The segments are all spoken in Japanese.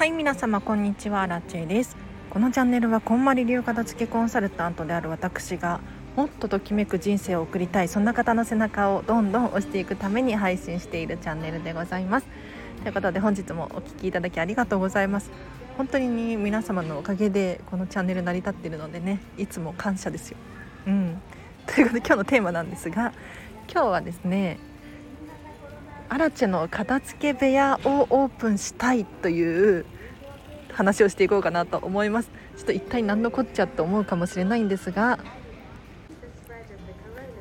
はい皆様こんにちは。ラチェです。このチャンネルはこんまり流片付けコンサルタントである私がもっとときめく人生を送りたいそんな方の背中をどんどん押していくために配信しているチャンネルでございます。ということで本日もお聴きいただきありがとうございます。本当に皆様のおかげでこのチャンネル成り立ってるのでねいつも感謝ですよ。うん。ということで今日のテーマなんですが今日はですねアラチェの片付け部屋をオープンしたいという話をしていこうかなと思います。ちょっと一体何のこっちゃと思うかもしれないんですが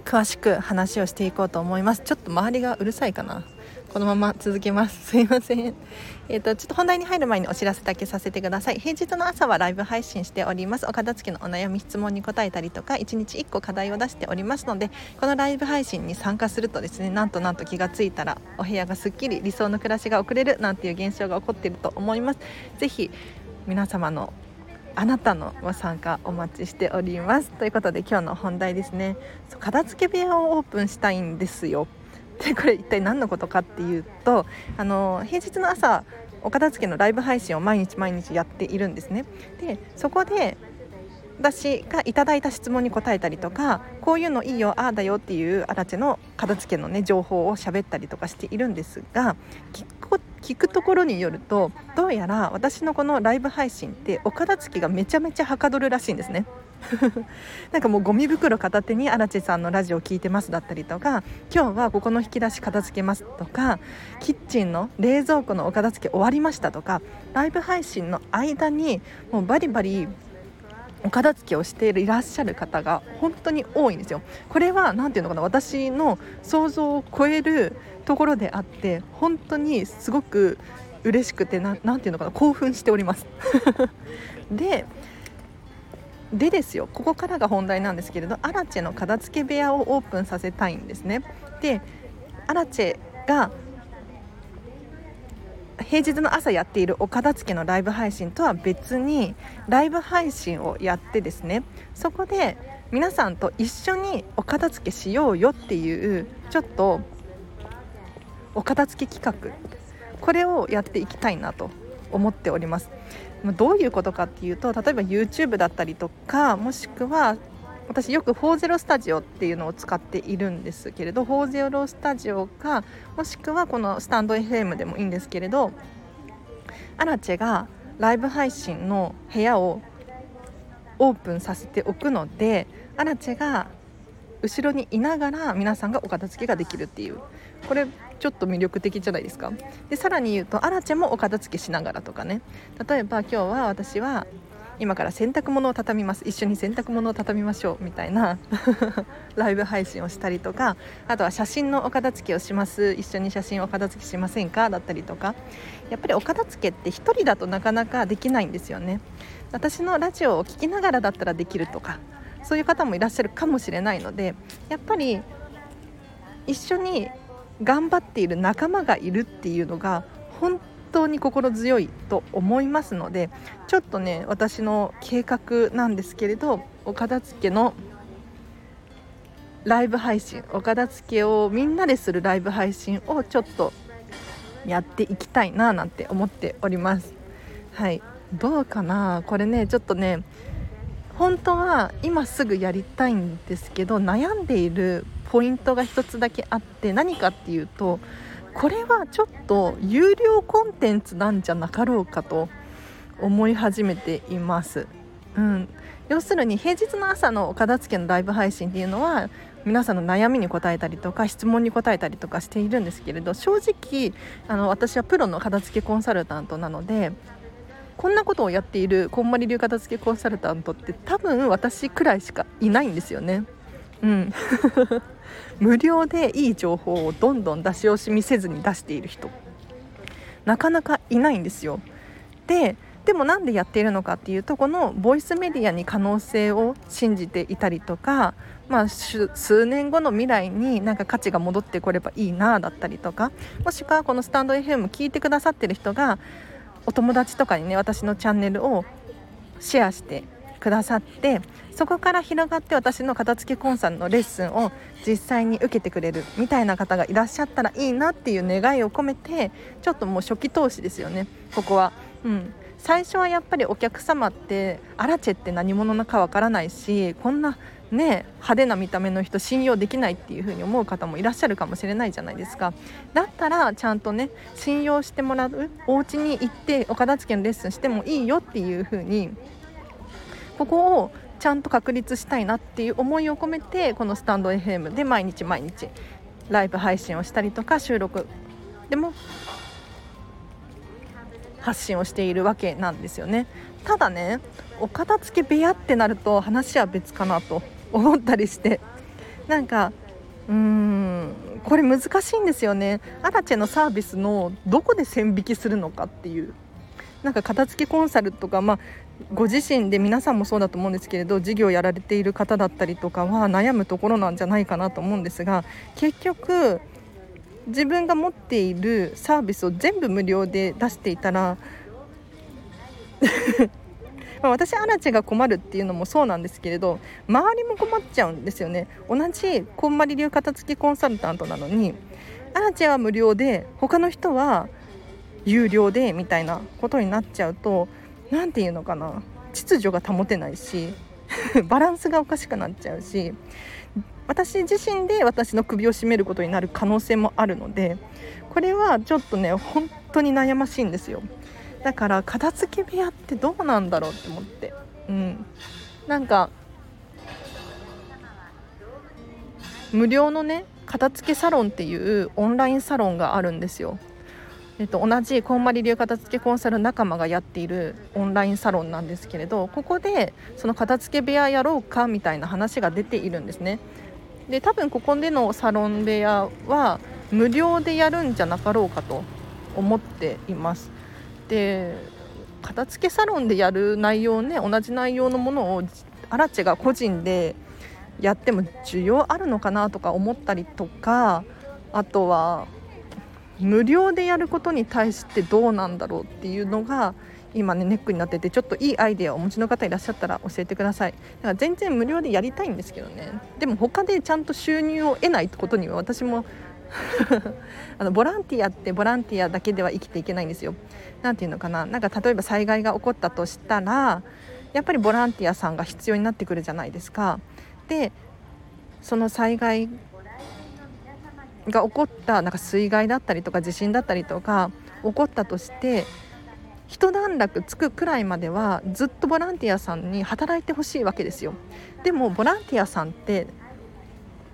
詳しく話をしていこうと思います。ちょっと周りがうるさいかな。このまま続けます。すいません。えっ、ー、とちょっと本題に入る前にお知らせだけさせてください。平日の朝はライブ配信しております。お片付けのお悩み質問に答えたりとか1日1個課題を出しておりますのでこのライブ配信に参加するとですねなんとなんと気がついたらお部屋がすっきり理想の暮らしが送れるなんていう現象が起こっていると思います。ぜひ皆様のあなたのご参加お待ちしております。ということで今日の本題ですね。片付け部屋をオープンしたいんですよ。でこれ一体何のことかっていうとあの平日の朝お片付けのライブ配信を毎日毎日やっているんですね。でそこで私がいただいた質問に答えたりとかこういうのいいよああだよっていうアラチェの片付けのね情報を喋ったりとかしているんですが聞く聞くところによるとどうやら私のこのライブ配信ってお片付けがめちゃめちゃはかどるらしいんですね。なんかもうゴミ袋片手に荒地さんのラジオ聞いてますだったりとか今日はここの引き出し片付けますとかキッチンの冷蔵庫のお片付け終わりましたとかライブ配信の間にもうバリバリお片付けをしていらっしゃる方が本当に多いんですよ。これは何ていうのかな私の想像を超えるところであって本当にすごく嬉しくて何ていうのかな興奮しております。ででですよ。ここからが本題なんですけれどアラチェの片付け部屋をオープンさせたいんですね。でアラチェが平日の朝やっているお片付けのライブ配信とは別にライブ配信をやってですねそこで皆さんと一緒にお片付けしようよっていうちょっとお片付け企画これをやっていきたいなと思っております。どういうことかっていうと例えば YouTube だったりとかもしくは私よく40スタジオっていうのを使っているんですけれど40スタジオかもしくはこのスタンド FM でもいいんですけれどアラチェがライブ配信の部屋をオープンさせておくのでアラチェが後ろにいながら皆さんがお片付けができるっていう。これちょっと魅力的じゃないですか。でさらに言うとアラチェもお片付けしながらとかね。例えば今日は私は今から洗濯物を畳みます。一緒に洗濯物を畳みましょうみたいな ライブ配信をしたりとかあとは写真のお片付けをします。一緒に写真をお片付けしませんか？だったりとか。やっぱりお片付けって1人だとなかなかできないんですよね。私のラジオを聴きながらだったらできるとかそういう方もいらっしゃるかもしれないのでやっぱり一緒に頑張っている仲間がいるっていうのが本当に心強いと思いますのでちょっとね私の計画なんですけれどお片付けのライブ配信お片付けをみんなでするライブ配信をちょっとやっていきたいななんて思っております。はい。どうかな？これねちょっとね本当は今すぐやりたいんですけど悩んでいるポイントが1つだけあって何かっていうとこれはちょっと有料コンテンツなんじゃなかろうかと思い始めています。うん、要するに平日の朝のお片付けのライブ配信っていうのは皆さんの悩みに答えたりとか質問に答えたりとかしているんですけれど正直あの私はプロの片付けコンサルタントなのでこんなことをやっているこんまり流片付けコンサルタントって多分私くらいしかいないんですよね。うん、無料でいい情報をどんどん出し惜しみせずに出している人なかなかいないんですよ。ででもなんでやっているのかっていうとこのボイスメディアに可能性を信じていたりとか、まあ、数年後の未来になんか価値が戻ってこればいいなだったりとかもしくはこのスタンド FM 聞いてくださってる人がお友達とかにね私のチャンネルをシェアしてくださってそこから広がって私の片付けコンサルのレッスンを実際に受けてくれるみたいな方がいらっしゃったらいいなっていう願いを込めてちょっともう初期投資ですよね。ここは。うん。最初はやっぱりお客様ってアラチェって何者なかわからないしこんなね派手な見た目の人信用できないっていう風に思う方もいらっしゃるかもしれないじゃないですか。だったらちゃんとね信用してもらうお家に行ってお片付けのレッスンしてもいいよっていう風にここをちゃんと確立したいなっていう思いを込めてこのスタンド FM で毎日毎日ライブ配信をしたりとか収録でも発信をしているわけなんですよね。ただねお片付け部屋ってなると話は別かなと思ったりして。なんかうーんこれ難しいんですよね。アラチェのサービスのどこで線引きするのかっていう。なんか片付けコンサルとか、まあ、ご自身で皆さんもそうだと思うんですけれど事業やられている方だったりとかは悩むところなんじゃないかなと思うんですが結局自分が持っているサービスを全部無料で出していたら 私アラチェが困るっていうのもそうなんですけれど周りも困っちゃうんですよね。同じこんまり流片付きコンサルタントなのにアラチェは無料で他の人は有料でみたいなことになっちゃうと何て言うのかな。秩序が保てないし バランスがおかしくなっちゃうし私自身で私の首を絞めることになる可能性もあるのでこれはちょっとね本当に悩ましいんですよ。だから片付け部屋ってどうなんだろうって思って。うん。なんか無料のね片付けサロンっていうオンラインサロンがあるんですよ。えっと、同じこんまり流片付けコンサル仲間がやっているオンラインサロンなんですけれどここでその片付け部屋やろうかみたいな話が出ているんですね。で多分ここでのサロン部屋は無料でやるんじゃなかろうかと思っています。で片付けサロンでやる内容ね同じ内容のものをアラチが個人でやっても需要あるのかなとか思ったりとかあとは無料でやることに対してどうなんだろうっていうのが今ねネックになっててちょっといいアイデアをお持ちの方いらっしゃったら教えてくださいだから全然無料でやりたいんですけどねでも他でちゃんと収入を得ないってことには私も あのボランティアってボランティアだけでは生きていけないんですよ。なんていうのかななんか例えば災害が起こったとしたらやっぱりボランティアさんが必要になってくるじゃないですか。でその災害が起こったなんか水害だったりとか地震だったりとか起こったとして一段落つくくらいまではずっとボランティアさんに働いてほしいわけですよ。でもボランティアさんって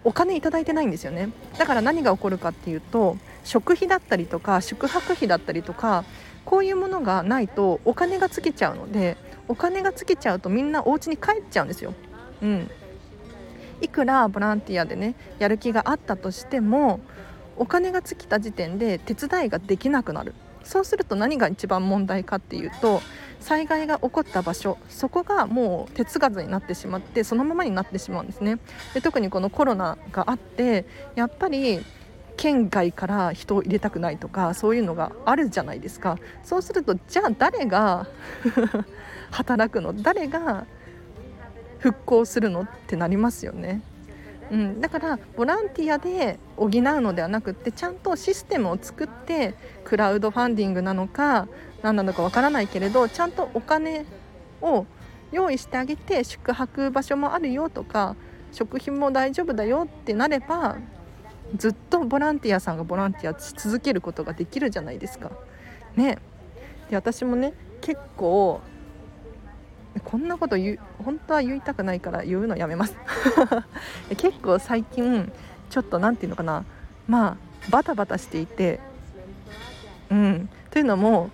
お金いただいてないんですよね。だから何が起こるかっていうと食費だったりとか宿泊費だったりとかこういうものがないとお金が尽きちゃうのでお金が尽きちゃうとみんなお家に帰っちゃうんですよ。うん、いくらボランティアでねやる気があったとしてもお金が尽きた時点で手伝いができなくなる。そうすると何が一番問題かっていうと災害が起こった場所そこがもう手つかずになってしまってそのままになってしまうんですね。で特にこのコロナがあってやっぱり県外から人を入れたくないとかそういうのがあるじゃないですか。そうするとじゃあ誰が 働くの？誰が復興するのってなりますよね。うん、だからボランティアで補うのではなくってちゃんとシステムを作ってクラウドファンディングなのか何なのかわからないけれどちゃんとお金を用意してあげて宿泊場所もあるよとか食費も大丈夫だよってなればずっとボランティアさんがボランティアし続けることができるじゃないですか。ねで私もね結構こんなこと言う本当は言いたくないから言うのやめます。結構最近ちょっと何て言うのかな。まあバタバタしていて。うん。というのも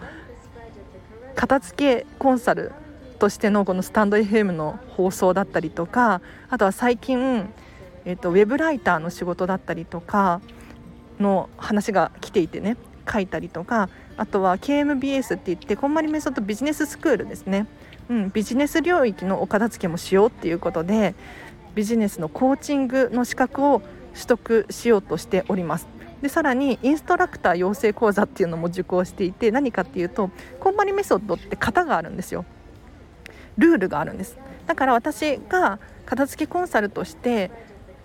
片付けコンサルとしてのこのスタンド FM の放送だったりとかあとは最近、えーと、ウェブライターの仕事だったりとかの話が来ていてね。書いたりとか。あとは KMBS って言ってこんまりメソッドビジネススクールですね。うん、ビジネス領域のお片付けもしようっていうことでビジネスのコーチングの資格を取得しようとしております。でさらにインストラクター養成講座っていうのも受講していて何かっていうとこんまりメソッドって型があるんですよルールがあるんですだから私が片付けコンサルとして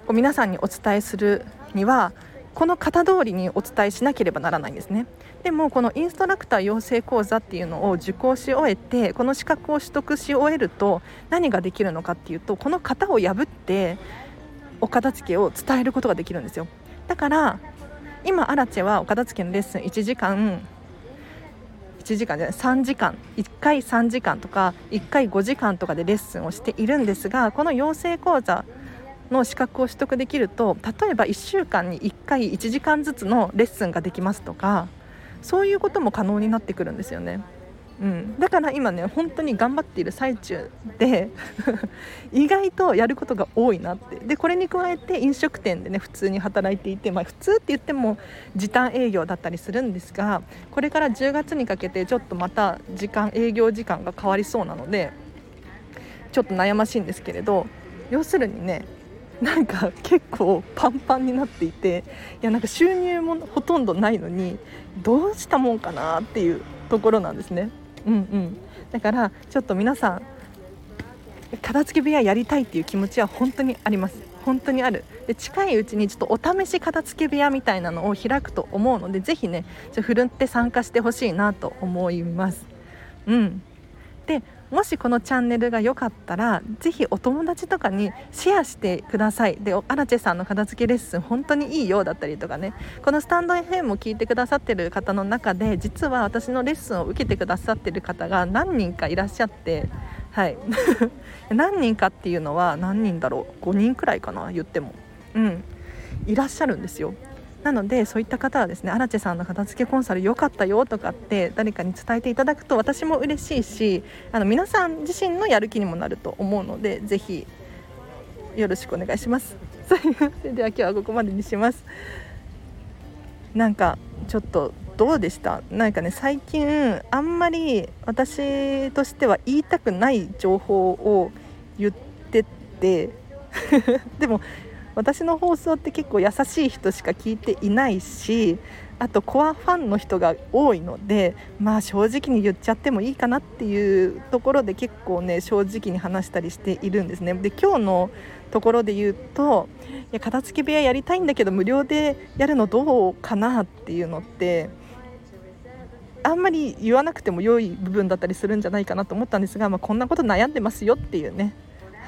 こう皆さんにお伝えするにはこの型通りにお伝えしなければならないんですね。でもこのインストラクター養成講座っていうのを受講し終えてこの資格を取得し終えると何ができるのかっていうとこの型を破ってお片付けを伝えることができるんですよ。だから今アラチェはお片付けのレッスン1時間1時間じゃない3時間1回3時間とか1回5時間とかでレッスンをしているんですがこの養成講座の資格を取得できると例えば1週間に1回1時間ずつのレッスンができますとかそういうことも可能になってくるんですよね。うん、だから今ね本当に頑張っている最中で 意外とやることが多いなってでこれに加えて飲食店でね普通に働いていて、まあ、普通って言っても時短営業だったりするんですがこれから10月にかけてちょっとまた時間営業時間が変わりそうなのでちょっと悩ましいんですけれど要するにねなんか結構パンパンになっていていやなんか収入もほとんどないのにどうしたもんかなっていうところなんですね。うんうん、だからちょっと皆さん片付け部屋やりたいっていう気持ちは本当にあります。本当にある。で近いうちにちょっとお試し片付け部屋みたいなのを開くと思うのでぜひねちょふるって参加してほしいなと思います。うん。でもしこのチャンネルが良かったらぜひお友達とかにシェアしてください。でアラチェさんの片付けレッスン本当にいいようだったりとかね。このスタンド FM を聞いてくださってる方の中で実は私のレッスンを受けてくださってる方が何人かいらっしゃってはい。何人かっていうのは何人だろう？5人くらいかな言っても。うん。いらっしゃるんですよ。なのでそういった方はですね荒地さんの片付けコンサル良かったよとかって誰かに伝えていただくと私も嬉しいしあの皆さん自身のやる気にもなると思うのでぜひよろしくお願いします。それでは今日はここまでにします。なんかちょっとどうでした？なんかね最近あんまり私としては言いたくない情報を言ってて でも私の放送って結構優しい人しか聞いていないしあとコアファンの人が多いのでまあ正直に言っちゃってもいいかなっていうところで結構ね正直に話したりしているんですね。で今日のところで言うといや片付け部屋やりたいんだけど無料でやるのどうかなっていうのってあんまり言わなくても良い部分だったりするんじゃないかなと思ったんですが、まあ、こんなこと悩んでますよっていうね、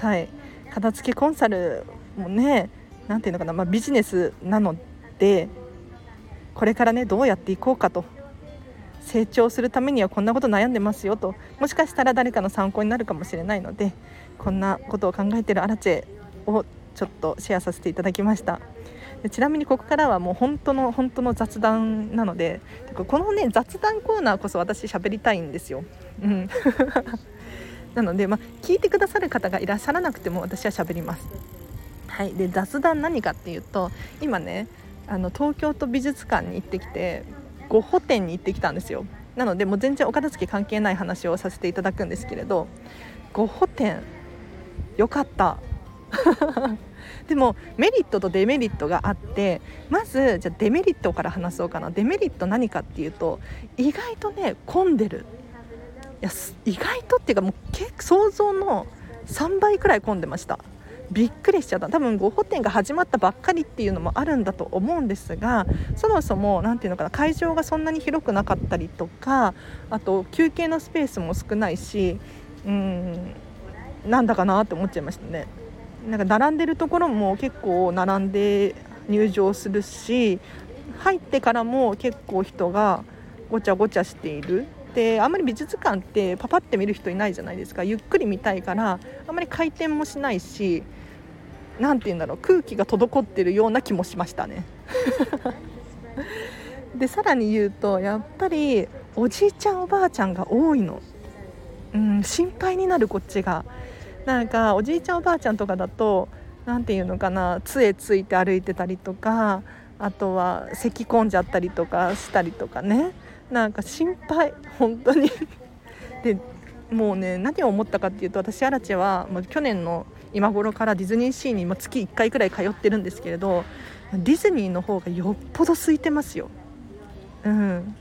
はい、片付けコンサルもね何ていうのかな、まあ、ビジネスなのでこれからねどうやっていこうかと成長するためにはこんなこと悩んでますよともしかしたら誰かの参考になるかもしれないのでこんなことを考えてるアラチェをちょっとシェアさせていただきました。でちなみにここからはもう本当の本当の雑談なのでこのね雑談コーナーこそ私喋りたいんですよ、うん、なので、まあ、聞いてくださる方がいらっしゃらなくても私は喋ります。はい、で雑談何かっていうと今ねあの東京都美術館に行ってきてゴッホ展に行ってきたんですよ。なのでもう全然お片付け関係ない話をさせていただくんですけれどゴッホ展よかった。でもメリットとデメリットがあってまずじゃデメリットから話そうかな。デメリット何かっていうと意外とね混んでる。いや意外とっていうかもう結構想像の3倍くらい混んでました。びっくりしちゃった。多分ゴッホ展が始まったばっかりっていうのもあるんだと思うんですがそもそも何ていうのかな会場がそんなに広くなかったりとかあと休憩のスペースも少ないしうんなんだかなって思っちゃいましたね。なんか並んでるところも結構並んで入場するし入ってからも結構人がごちゃごちゃしている。であんまり美術館ってパパって見る人いないじゃないですか。ゆっくり見たいからあんまり回転もしないし何て言うんだろう空気が滞ってるような気もしましたね。でさらに言うとやっぱりおじいちゃんおばあちゃんが多いの、うん、心配になるこっちが。なんかおじいちゃんおばあちゃんとかだと何て言うのかな杖ついて歩いてたりとかあとは咳き込んじゃったりとかしたりとかね。なんか心配本当に。でもうね何を思ったかっていうと私アラチェはもう去年の今頃からディズニーシーに月1回くらい通ってるんですけれどディズニーの方がよっぽど空いてますよ。うん、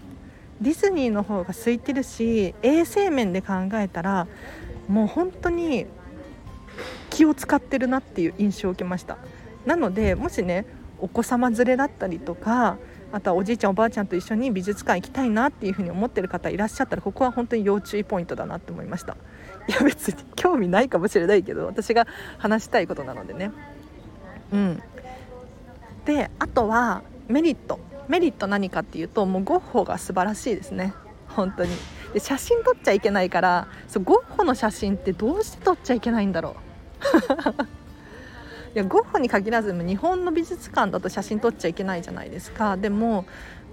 ディズニーの方が空いてるし衛生面で考えたらもう本当に気を使ってるなっていう印象を受けましたなのでもしねお子様連れだったりとかあとはおじいちゃんおばあちゃんと一緒に美術館行きたいなっていうふうに思ってる方いらっしゃったらここは本当に要注意ポイントだなって思いました。いや別に興味ないかもしれないけど私が話したいことなのでね。うん。であとはメリット。メリット何かっていうともうゴッホが素晴らしいですね。本当に。で写真撮っちゃいけないからそうゴッホの写真ってどうして撮っちゃいけないんだろう。いやゴッホに限らず日本の美術館だと写真撮っちゃいけないじゃないですか。でも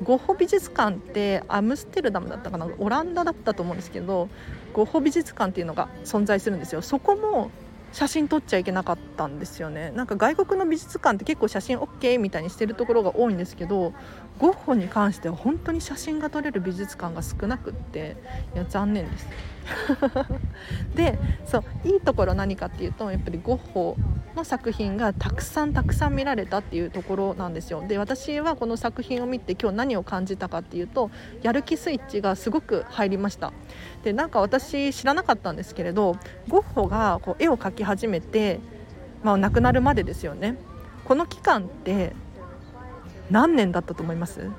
ゴッホ美術館ってアムステルダムだったかな？オランダだったと思うんですけどゴッホ美術館っていうのが存在するんですよ。そこも写真撮っちゃいけなかったんですよね。なんか外国の美術館って結構写真 OK みたいにしてるところが多いんですけどゴッホに関しては本当に写真が撮れる美術館が少なくっていや残念です。でそういいところ何かっていうとやっぱりゴッホの作品がたくさんたくさん見られたっていうところなんですよ。で私はこの作品を見て今日何を感じたかっていうとやる気スイッチがすごく入りました。でなんか私知らなかったんですけれどゴッホがこう絵を描き始めて、まあ、亡くなるまでですよね。この期間って何年だったと思います？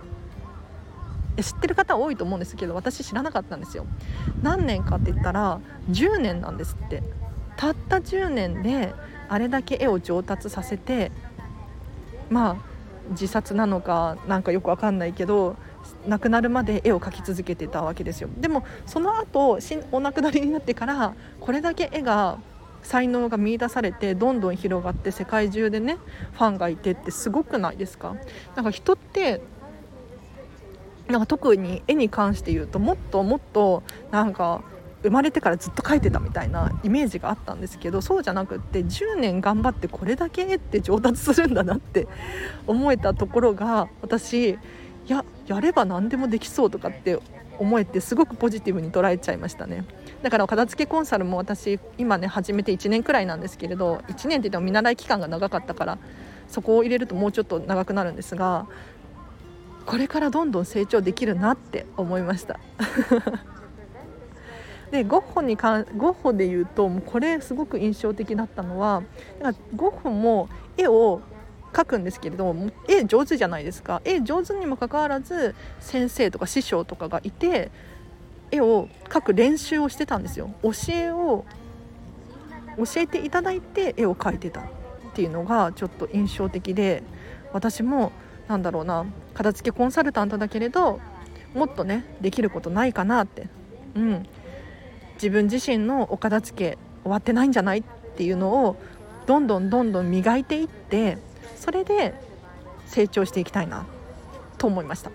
知ってる方多いと思うんですけど私知らなかったんですよ。何年かって言ったら10年なんですって。たった10年であれだけ絵を上達させてまあ自殺なのかなんかよくわかんないけど亡くなるまで絵を描き続けてたわけですよ。でもその後お亡くなりになってからこれだけ絵が才能が見いだされてどんどん広がって世界中でねファンがいてってすごくないですか？なんか人ってなんか特に絵に関して言うともっともっとなんか生まれてからずっと描いてたみたいなイメージがあったんですけどそうじゃなくって10年頑張ってこれだけ絵って上達するんだなって思えたところが私いややれば何でもできそうとかって思えてすごくポジティブに捉えちゃいましたね。だから片付けコンサルも私今ね始めて1年くらいなんですけれど1年って言っても見習い期間が長かったからそこを入れるともうちょっと長くなるんですがこれからどんどん成長できるなって思いました。でゴッホにかゴッホで言うとこれすごく印象的だったのはゴッホも絵を描くんですけれども絵上手じゃないですか。絵上手にもかかわらず先生とか師匠とかがいて絵を描く練習をしてたんですよ。教えを教えていただいて絵を描いてたっていうのがちょっと印象的で私もなんだろうな片付けコンサルタントだけれどもっとねできることないかなって、うん、自分自身のお片付け終わってないんじゃないっていうのをどんどんどんどん磨いていってそれで成長していきたいなと思いました。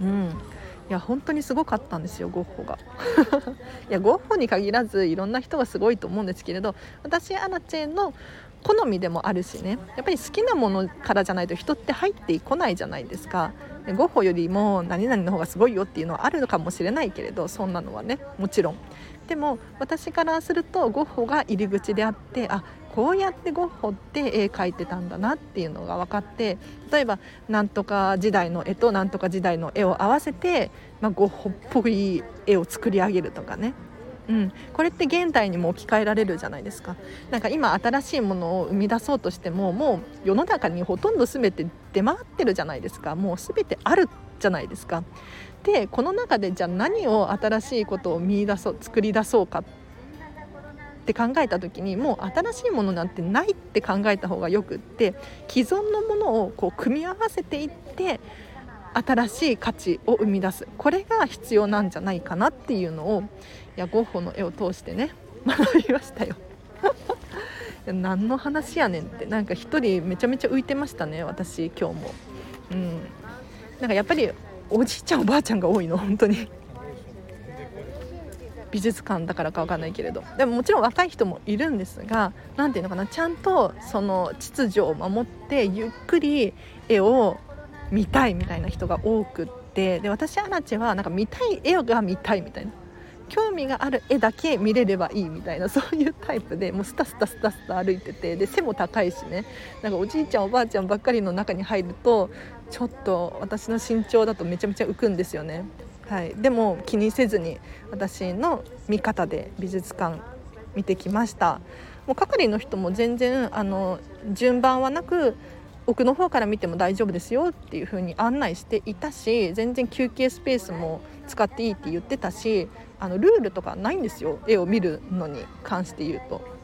うん。いや本当にすごかったんですよゴッホが。いやゴッホに限らずいろんな人がすごいと思うんですけれど私アラチェンの好みでもあるしね。やっぱり好きなものからじゃないと人って入ってこないじゃないですか。ゴッホよりも何々の方がすごいよっていうのはあるのかもしれないけれどそんなのはね。もちろん。でも私からするとゴッホが入り口であってあこうやってゴッホって絵描いてたんだなっていうのが分かって例えばなんとか時代の絵となんとか時代の絵を合わせて、まあ、ゴッホっぽい絵を作り上げるとかね。うん、これって現代にも置き換えられるじゃないですか。なんか今新しいものを生み出そうとしてももう世の中にほとんど全て出回ってるじゃないですか。もう全てあるじゃないですか。でこの中でじゃあ何を新しいことを見出そう作り出そうかって考えた時にもう新しいものなんてないって考えた方がよくって既存のものをこう組み合わせていって新しい価値を生み出す。これが必要なんじゃないかなっていうのをいやゴッホの絵を通してね 学びましたよ。何の話やねんってなんか一人めちゃめちゃ浮いてましたね私今日も。うん。なんかやっぱりおじいちゃんおばあちゃんが多いの本当に。美術館だからか分かんないけれど。でももちろん若い人もいるんですが何ていうのかなちゃんとその秩序を守ってゆっくり絵を見たいみたいな人が多くってで私アラチはなんか見たい絵が見たいみたいな。興味がある絵だけ見れればいいみたいなそういうタイプでもうスタスタスタスタ歩いててで背も高いしね。なんかおじいちゃんおばあちゃんばっかりの中に入るとちょっと私の身長だとめちゃめちゃ浮くんですよね。はい、でも気にせずに私の見方で美術館見てきました。もう係の人も全然あの順番はなく奥の方から見ても大丈夫ですよっていう風に案内していたし全然休憩スペースも使っていいって言ってたしあのルールとかないんですよ絵を見るのに関して言うと。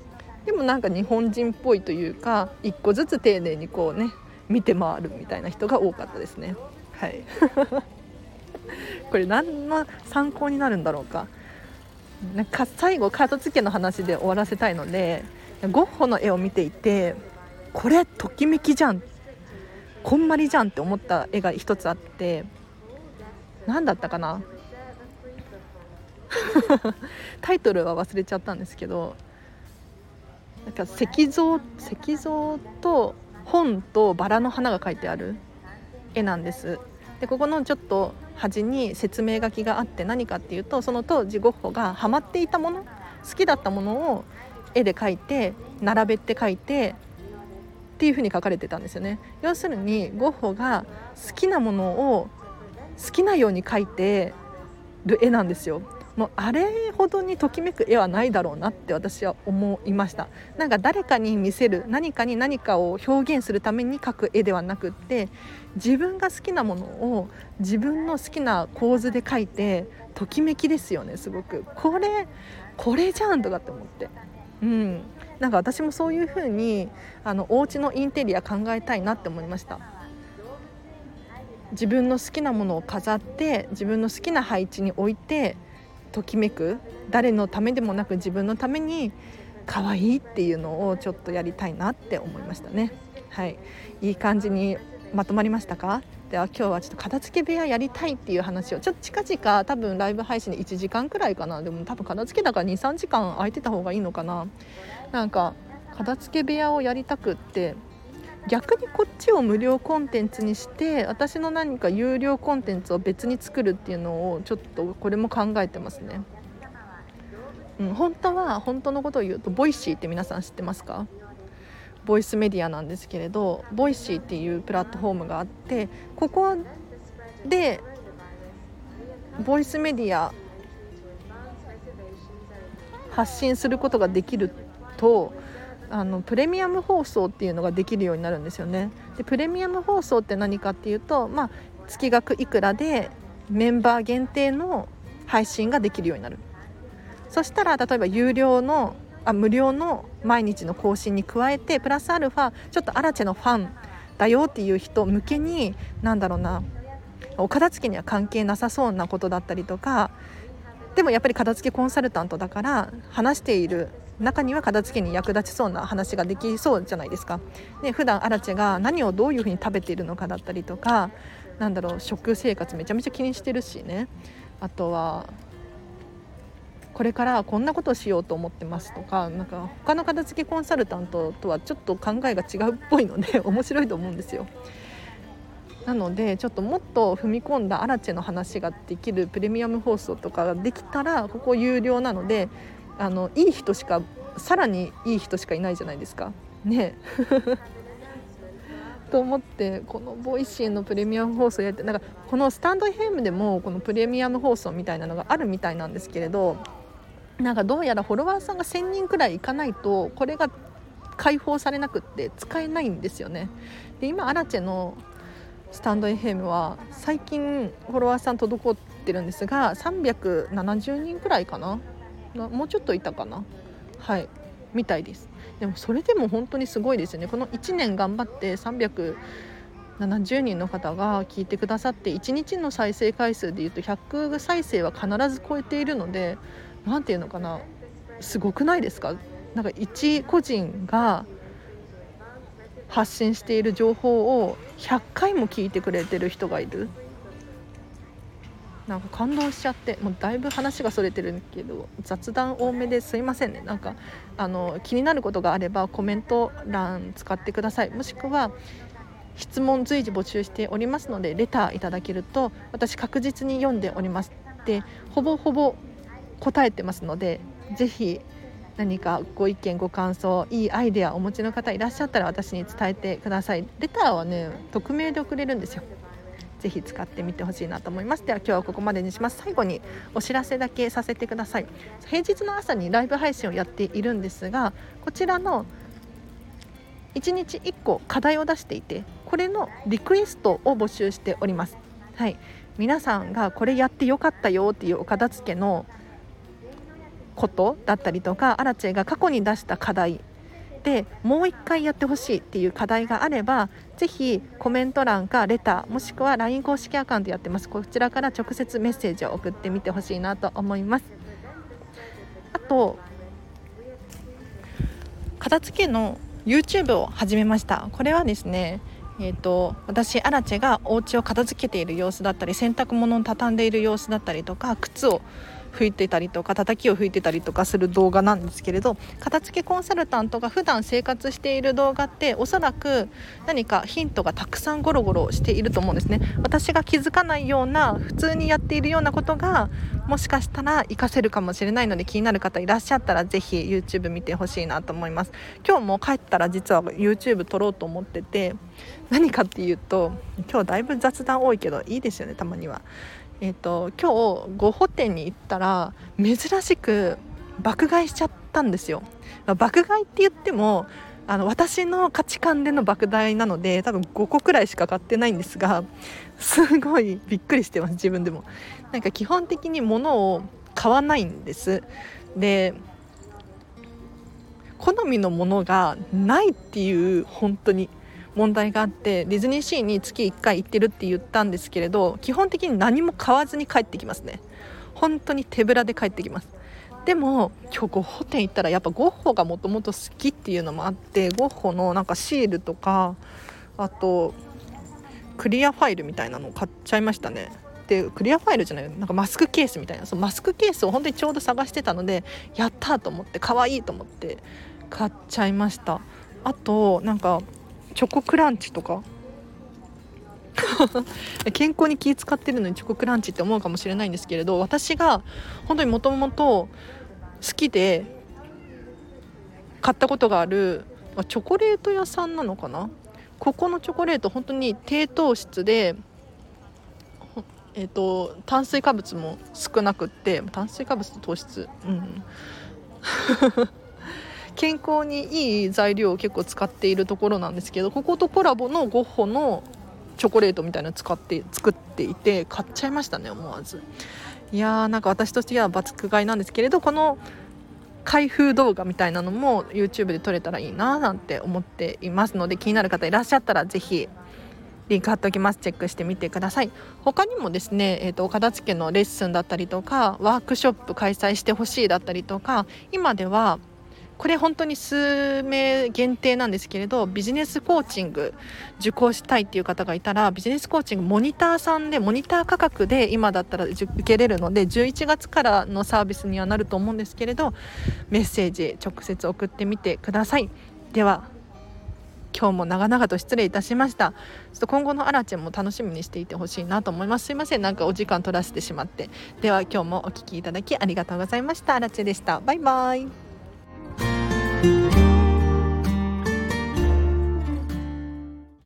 でもなんか日本人っぽいというか一個ずつ丁寧にこうね見て回るみたいな人が多かったですね。はい これ何の参考になるんだろうかなんか最後片付けの話で終わらせたいのでゴッホの絵を見ていてこれときめきじゃんこんまりじゃんって思った絵が一つあって何だったかな？タイトルは忘れちゃったんですけどなんか石像石像と本とバラの花が描いてある絵なんです。でここのちょっと端に説明書きがあって何かっていうとその当時ゴッホがハマっていたもの好きだったものを絵で描いて並べて描いてっていう風に書かれてたんですよね。要するにゴッホが好きなものを好きなように描いてる絵なんですよ。もうあれほどにときめく絵はないだろうなって私は思いました。なんか誰かに見せる何かに何かを表現するために描く絵ではなくって自分が好きなものを自分の好きな構図で描いてときめきですよねすごく。これこれじゃんとかって思って。うん。なんか私もそういう風にあのお家のインテリア考えたいなって思いました。自分の好きなものを飾って自分の好きな配置に置いてときめく。誰のためでもなく自分のために可愛いっていうのをちょっとやりたいなって思いましたね。はい。いい感じにまとまりましたか？では今日はちょっと片付け部屋やりたいっていう話をちょっと近々多分ライブ配信で1時間くらいかな。でも多分片付けだから2、3時間空いてた方がいいのかな。なんか片付け部屋をやりたくって逆にこっちを無料コンテンツにして私の何か有料コンテンツを別に作るっていうのをちょっとこれも考えてますね。うん、本当は本当のことを言うと Voicy って皆さん知ってますか？ボイスメディアなんですけれど Voicy っていうプラットフォームがあってここでボイスメディア発信することができるとあのプレミアム放送っていうのができるようになるんですよね。でプレミアム放送って何かっていうと、まあ、月額いくらでメンバー限定の配信ができるようになる。そしたら例えば有料のあ無料の毎日の更新に加えてプラスアルファちょっとアラチェのファンだよっていう人向けに何だろうなお片付けには関係なさそうなことだったりとかでもやっぱり片付けコンサルタントだから話している中には片付けに役立ちそうな話ができそうじゃないですか。で普段アラチェが何をどういうふうに食べているのかだったりとかなんだろう食生活めちゃめちゃ気にしてるしねあとはこれからこんなことしようと思ってますとかなんか他の片付けコンサルタントとはちょっと考えが違うっぽいので 面白いと思うんですよ。なのでちょっともっと踏み込んだアラチェの話ができるプレミアム放送とかができたらここ有料なのであのいい人しかさらにいい人しかいないじゃないですか。ね と思ってこの Voicy のプレミアム放送やってなんかこのスタンド FM でもこのプレミアム放送みたいなのがあるみたいなんですけれどなんかどうやらフォロワーさんが1000人くらいいかないとこれが開放されなくって使えないんですよね。で今アラチェのスタンド FM は最近フォロワーさん滞ってるんですが370人くらいかな？もうちょっといたかな？はい。みたいです。でもそれでも本当にすごいですよね。この1年頑張って370人の方が聞いてくださって1日の再生回数でいうと100再生は必ず超えているので何て言うのかな？すごくないですか？なんか一個人が発信している情報を100回も聞いてくれてる人がいる。なんか感動しちゃってもうだいぶ話がそれてるけど雑談多めですいませんね。なんかあの気になることがあればコメント欄使ってください。もしくは質問随時募集しておりますのでレターいただけると私確実に読んでおります。でほぼほぼ答えてますのでぜひ何かご意見ご感想いいアイデアお持ちの方いらっしゃったら私に伝えてください。レターはね匿名で送れるんですよ。ぜひ使ってみてほしいなと思います。では今日はここまでにします。最後にお知らせだけさせてください。平日の朝にライブ配信をやっているんですがこちらの1日1個課題を出していてこれのリクエストを募集しております。はい。皆さんがこれやってよかったよっていうお片付けのことだったりとかアラチェが過去に出した課題でもう一回やってほしいっていう課題があればぜひコメント欄かレターもしくは LINE 公式アカウントやってます。こちらから直接メッセージを送ってみてほしいなと思います。あと片付けの YouTube を始めました。これはですねえーと、私アラチェがお家を片付けている様子だったり洗濯物を畳んでいる様子だったりとか靴を拭いてたりとか叩きを拭いてたりとかする動画なんですけれど片付けコンサルタントが普段生活している動画っておそらく何かヒントがたくさんゴロゴロしていると思うんですね。私が気づかないような普通にやっているようなことがもしかしたら活かせるかもしれないので気になる方いらっしゃったらぜひ YouTube 見てほしいなと思います。今日も帰ったら実は YouTube 撮ろうと思ってて何かっていうと今日だいぶ雑談多いけどいいですよねたまには。えーと、今日ゴホ店に行ったら珍しく爆買いしちゃったんですよ。爆買いって言ってもあの私の価値観での爆買いなので多分5個くらいしか買ってないんですがすごいびっくりしてます自分でも。なんか基本的に物を買わないんです。で好みのものがないっていう本当に問題があってディズニーシーに月1回行ってるって言ったんですけれど基本的に何も買わずに帰ってきますね。本当に手ぶらで帰ってきます。でも今日ゴッホ店行ったらやっぱゴッホがもともと好きっていうのもあってゴッホのなんかシールとかあとクリアファイルみたいなのを買っちゃいましたね。でクリアファイルじゃないなんかマスクケースみたいな。そのマスクケースを本当にちょうど探してたのでやったと思って可愛いと思って買っちゃいました。あとなんかチョコクランチとか？健康に気使ってるのにチョコクランチって思うかもしれないんですけれど私が本当にもともと好きで買ったことがあるチョコレート屋さんなのかな？ここのチョコレート本当に低糖質でえーと、炭水化物も少なくって炭水化物と糖質。うん。健康にいい材料を結構使っているところなんですけどこことコラボのゴッホのチョコレートみたいなの使って作っていて買っちゃいましたね思わず。いやーなんか私としてはバツク買いなんですけれどこの開封動画みたいなのも YouTube で撮れたらいいななんて思っていますので気になる方いらっしゃったら是非リンク貼っておきます。チェックしてみてください。他にもですね、えーと、片付けのレッスンだったりとかワークショップ開催してほしいだったりとか今ではこれ本当に数名限定なんですけれどビジネスコーチング受講したいっていう方がいたらビジネスコーチングモニターさんでモニター価格で今だったら受けれるので11月からのサービスにはなると思うんですけれどメッセージ直接送ってみてください。では今日も長々と失礼いたしました。ちょっと今後のアラチェも楽しみにしていてほしいなと思います。すいません。なんかお時間取らせてしまって。では今日もお聴きいただきありがとうございました。アラチェでした。バイバイ。Thank you.